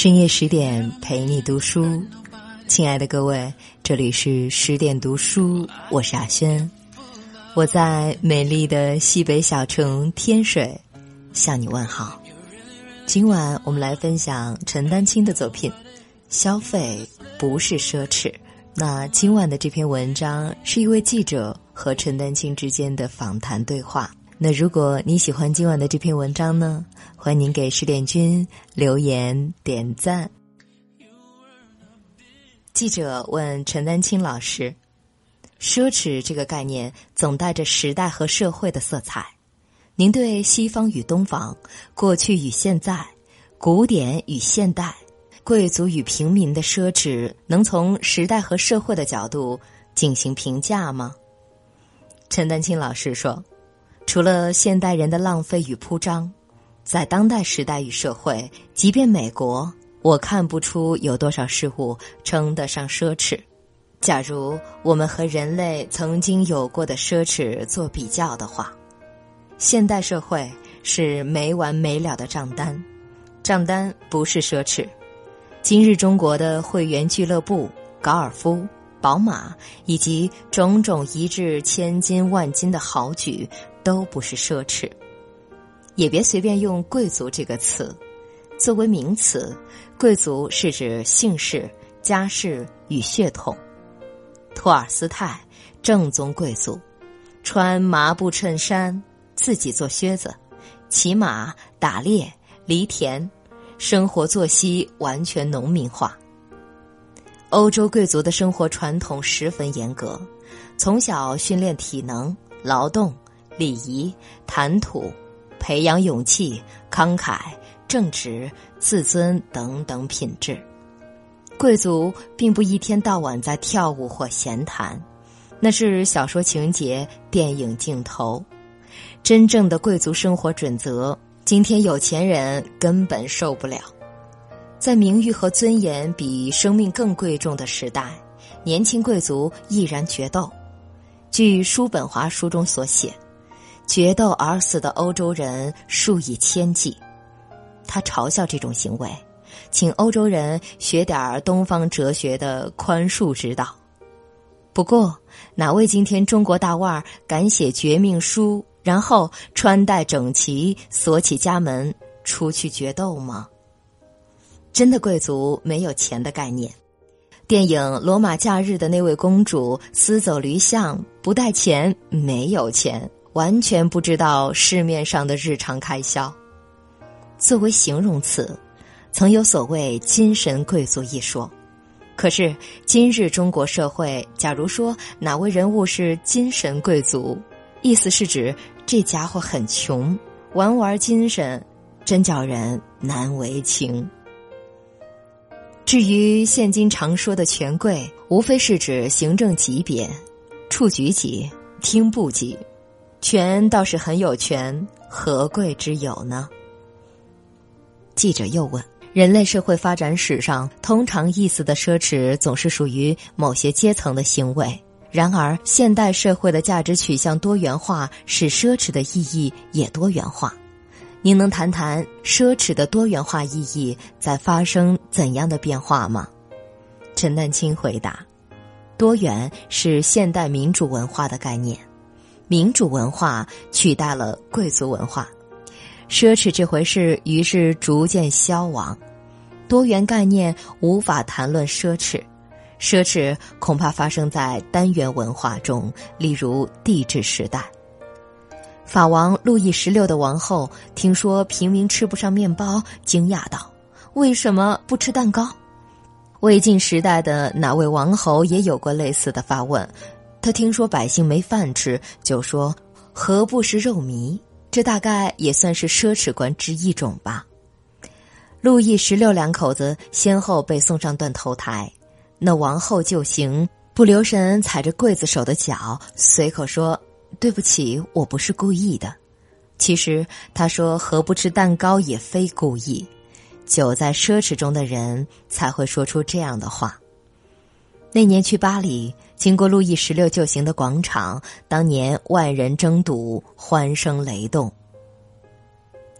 深夜十点陪你读书，亲爱的各位，这里是十点读书，我是阿轩，我在美丽的西北小城天水向你问好。今晚我们来分享陈丹青的作品《消费不是奢侈》。那今晚的这篇文章是一位记者和陈丹青之间的访谈对话。那如果你喜欢今晚的这篇文章呢，欢迎您给十点君留言点赞。记者问陈丹青老师：“奢侈这个概念总带着时代和社会的色彩，您对西方与东方、过去与现在、古典与现代、贵族与平民的奢侈，能从时代和社会的角度进行评价吗？”陈丹青老师说。除了现代人的浪费与铺张，在当代时代与社会，即便美国，我看不出有多少事物称得上奢侈。假如我们和人类曾经有过的奢侈做比较的话，现代社会是没完没了的账单，账单不是奢侈。今日中国的会员俱乐部、高尔夫。宝马以及种种一掷千金万金的豪举，都不是奢侈。也别随便用“贵族”这个词，作为名词，贵族是指姓氏、家世与血统。托尔斯泰，正宗贵族，穿麻布衬衫，自己做靴子，骑马、打猎、犁田，生活作息完全农民化。欧洲贵族的生活传统十分严格，从小训练体能、劳动、礼仪、谈吐，培养勇气、慷慨、正直、自尊等等品质。贵族并不一天到晚在跳舞或闲谈，那是小说情节、电影镜头。真正的贵族生活准则，今天有钱人根本受不了。在名誉和尊严比生命更贵重的时代，年轻贵族毅然决斗。据叔本华书中所写，决斗而死的欧洲人数以千计。他嘲笑这种行为，请欧洲人学点东方哲学的宽恕之道。不过，哪位今天中国大腕敢写绝命书，然后穿戴整齐，锁起家门出去决斗吗？真的贵族没有钱的概念。电影《罗马假日》的那位公主私走驴巷，不带钱，没有钱，完全不知道市面上的日常开销。作为形容词，曾有所谓“精神贵族”一说。可是今日中国社会，假如说哪位人物是精神贵族，意思是指这家伙很穷，玩玩精神，真叫人难为情。至于现今常说的权贵，无非是指行政级别、处局级、厅部级，权倒是很有权，何贵之有呢？记者又问：人类社会发展史上，通常意思的奢侈，总是属于某些阶层的行为。然而，现代社会的价值取向多元化，使奢侈的意义也多元化。您能谈谈奢侈的多元化意义在发生怎样的变化吗？陈丹青回答：“多元是现代民主文化的概念，民主文化取代了贵族文化，奢侈这回事于是逐渐消亡。多元概念无法谈论奢侈，奢侈恐怕发生在单元文化中，例如帝制时代。”法王路易十六的王后听说平民吃不上面包，惊讶道：“为什么不吃蛋糕？”魏晋时代的哪位王侯也有过类似的发问。他听说百姓没饭吃，就说：“何不食肉糜？”这大概也算是奢侈观之一种吧。路易十六两口子先后被送上断头台，那王后就行不留神踩着刽子手的脚，随口说。对不起，我不是故意的。其实他说何不吃蛋糕也非故意。久在奢侈中的人才会说出这样的话。那年去巴黎，经过路易十六旧行的广场，当年万人争睹，欢声雷动。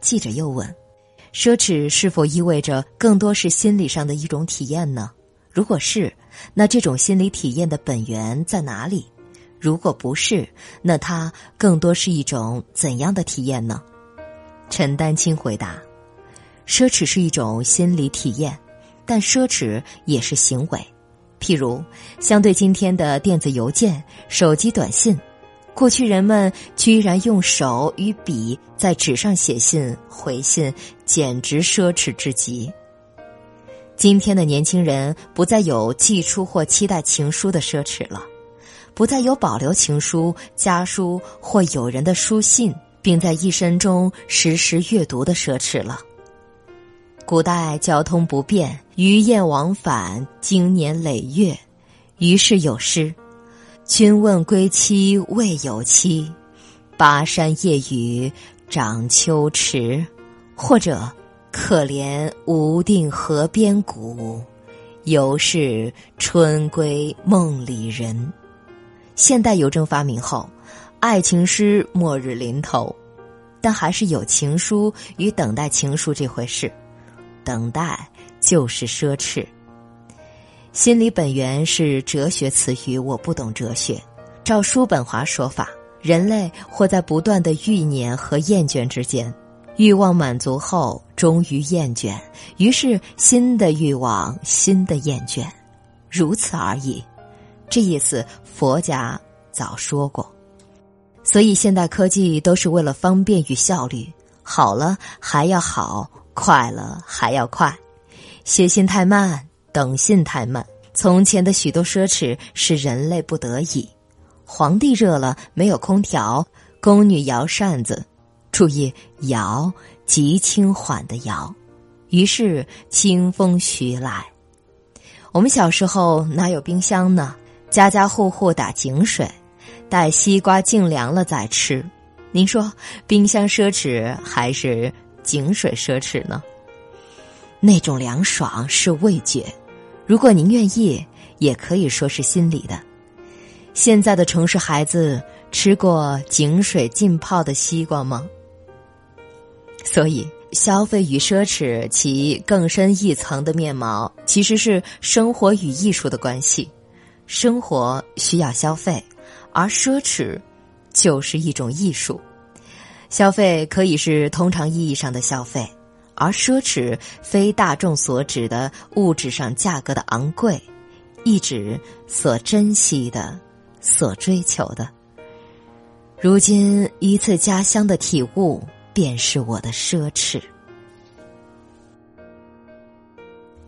记者又问：“奢侈是否意味着更多是心理上的一种体验呢？如果是，那这种心理体验的本源在哪里？如果不是，那它更多是一种怎样的体验呢？陈丹青回答：“奢侈是一种心理体验，但奢侈也是行为。譬如，相对今天的电子邮件、手机短信，过去人们居然用手与笔在纸上写信、回信，简直奢侈至极。今天的年轻人不再有寄出或期待情书的奢侈了。”不再有保留情书、家书或友人的书信，并在一生中时时阅读的奢侈了。古代交通不便，鱼雁往返经年累月，于是有诗：“君问归期未有期，巴山夜雨涨秋池。”或者“可怜无定河边骨，犹是春归梦里人。”现代邮政发明后，爱情诗末日临头，但还是有情书与等待情书这回事。等待就是奢侈。心理本源是哲学词语，我不懂哲学。照叔本华说法，人类活在不断的欲念和厌倦之间，欲望满足后终于厌倦，于是新的欲望，新的厌倦，如此而已。这意思，佛家早说过，所以现代科技都是为了方便与效率，好了还要好，快了还要快，写信太慢，等信太慢。从前的许多奢侈是人类不得已，皇帝热了没有空调，宫女摇扇子，注意摇极轻缓的摇，于是清风徐来。我们小时候哪有冰箱呢？家家户户打井水，待西瓜净凉了再吃。您说冰箱奢侈还是井水奢侈呢？那种凉爽是味觉，如果您愿意，也可以说是心理的。现在的城市孩子吃过井水浸泡的西瓜吗？所以，消费与奢侈其更深一层的面貌，其实是生活与艺术的关系。生活需要消费，而奢侈就是一种艺术。消费可以是通常意义上的消费，而奢侈非大众所指的物质上价格的昂贵，一指所珍惜的、所追求的。如今一次家乡的体悟，便是我的奢侈。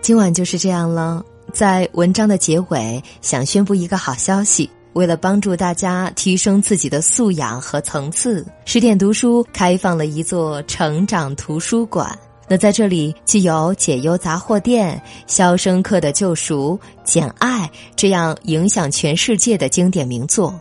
今晚就是这样了。在文章的结尾，想宣布一个好消息。为了帮助大家提升自己的素养和层次，十点读书开放了一座成长图书馆。那在这里，既有解忧杂货店、肖申克的救赎、简爱这样影响全世界的经典名作，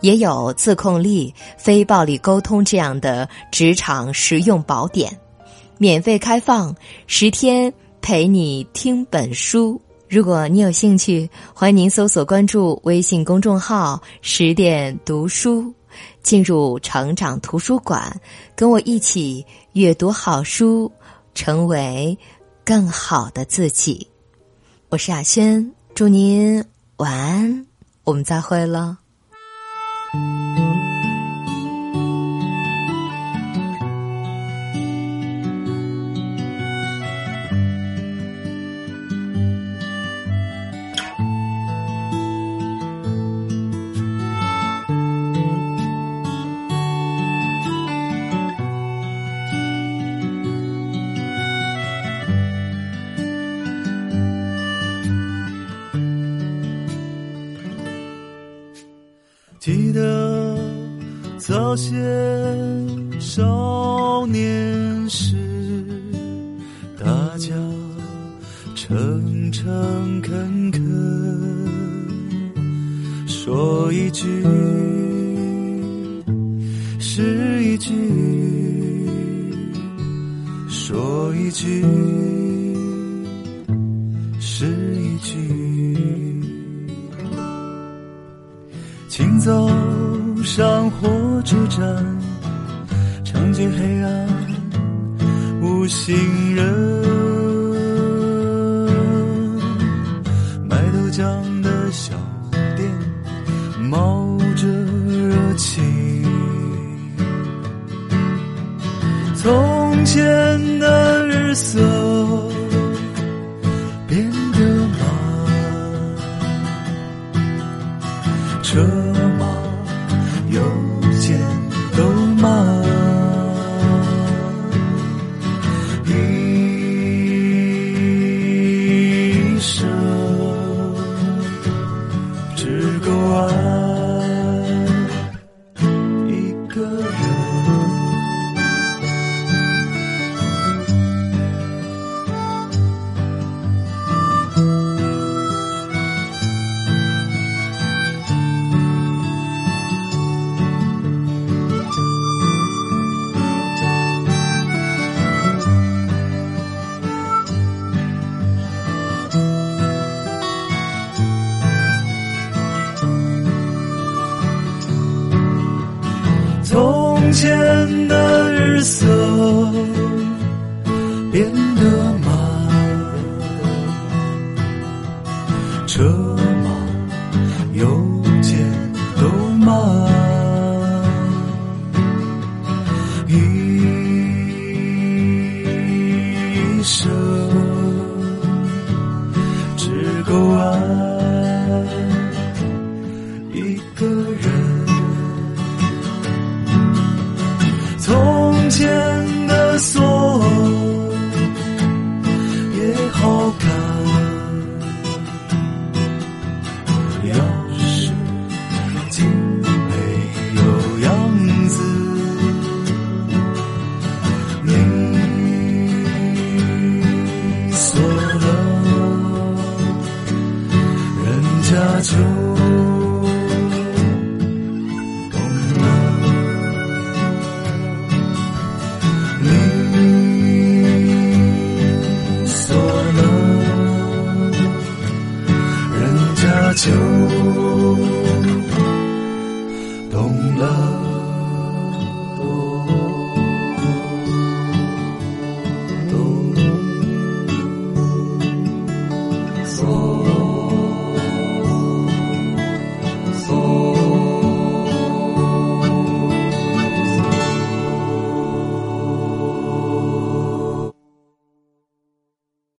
也有自控力、非暴力沟通这样的职场实用宝典，免费开放十天，陪你听本书。如果你有兴趣，欢迎您搜索关注微信公众号“十点读书”，进入成长图书馆，跟我一起阅读好书，成为更好的自己。我是雅轩，祝您晚安，我们再会了。诚诚恳恳，说一句是一句，说一句是一句。请走上火车站，尝尽黑暗无行人，前的日色变得慢，车马邮件从前的日色变得慢，车马邮件都慢，一生只够爱